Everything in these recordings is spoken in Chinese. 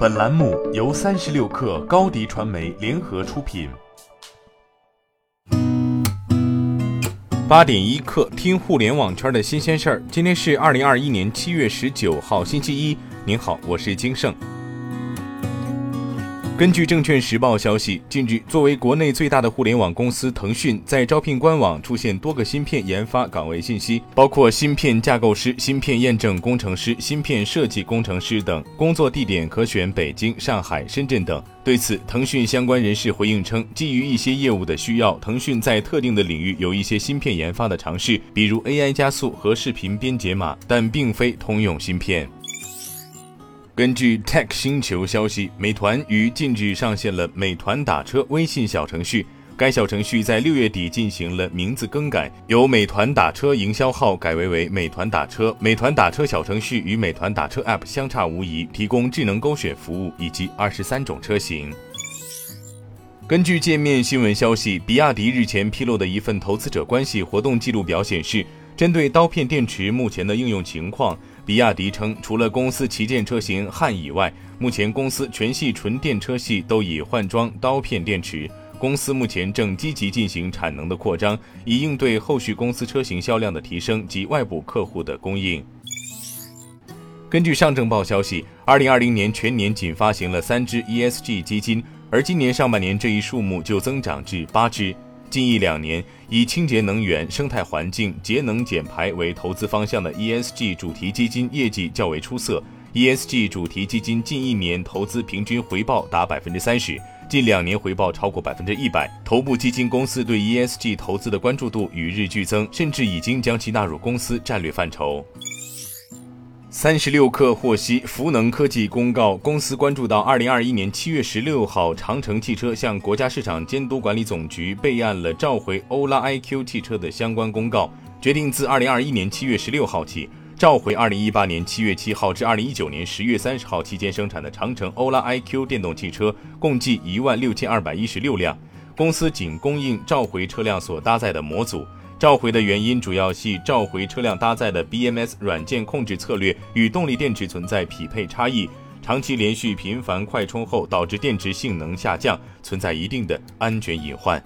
本栏目由三十六氪高低传媒联合出品。八点一刻，听互联网圈的新鲜事儿。今天是二零二一年七月十九号，星期一。您好，我是金盛。根据证券时报消息，近日，作为国内最大的互联网公司，腾讯在招聘官网出现多个芯片研发岗位信息，包括芯片架构师、芯片验证工程师、芯片设计工程师等，工作地点可选北京、上海、深圳等。对此，腾讯相关人士回应称，基于一些业务的需要，腾讯在特定的领域有一些芯片研发的尝试，比如 AI 加速和视频编解码，但并非通用芯片。根据 Tech 星球消息，美团于近日上线了美团打车微信小程序。该小程序在六月底进行了名字更改，由美团打车营销号改为为美团打车。美团打车小程序与美团打车 App 相差无疑，提供智能勾选服务以及二十三种车型。根据界面新闻消息，比亚迪日前披露的一份投资者关系活动记录表显示，针对刀片电池目前的应用情况。比亚迪称，除了公司旗舰车型汉以外，目前公司全系纯电车系都已换装刀片电池。公司目前正积极进行产能的扩张，以应对后续公司车型销量的提升及外部客户的供应。根据上证报消息，二零二零年全年仅发行了三只 ESG 基金，而今年上半年这一数目就增长至八只。近一两年，以清洁能源、生态环境、节能减排为投资方向的 ESG 主题基金业绩较为出色。ESG 主题基金近一年投资平均回报达百分之三十，近两年回报超过百分之一百。头部基金公司对 ESG 投资的关注度与日俱增，甚至已经将其纳入公司战略范畴。三十六氪获悉，福能科技公告，公司关注到二零二一年七月十六号，长城汽车向国家市场监督管理总局备案了召回欧拉 iQ 汽车的相关公告，决定自二零二一年七月十六号起，召回二零一八年七月七号至二零一九年十月三十号期间生产的长城欧拉 iQ 电动汽车，共计一万六千二百一十六辆，公司仅供应召回车辆所搭载的模组。召回的原因主要系召回车辆搭载的 BMS 软件控制策略与动力电池存在匹配差异，长期连续频繁快充后导致电池性能下降，存在一定的安全隐患。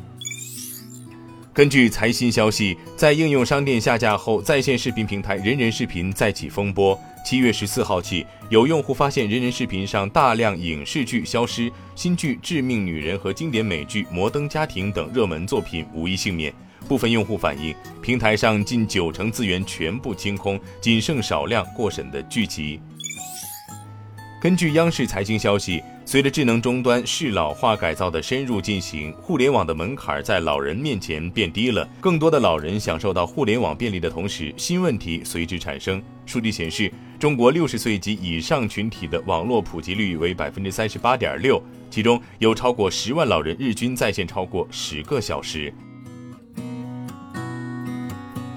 根据财新消息，在应用商店下架后，在线视频平台人人视频再起风波。七月十四号起，有用户发现人人视频上大量影视剧消失，新剧《致命女人》和经典美剧《摩登家庭》等热门作品无一幸免。部分用户反映，平台上近九成资源全部清空，仅剩少量过审的剧集。根据央视财经消息，随着智能终端适老化改造的深入进行，互联网的门槛在老人面前变低了。更多的老人享受到互联网便利的同时，新问题随之产生。数据显示，中国六十岁及以上群体的网络普及率为百分之三十八点六，其中有超过十万老人日均在线超过十个小时。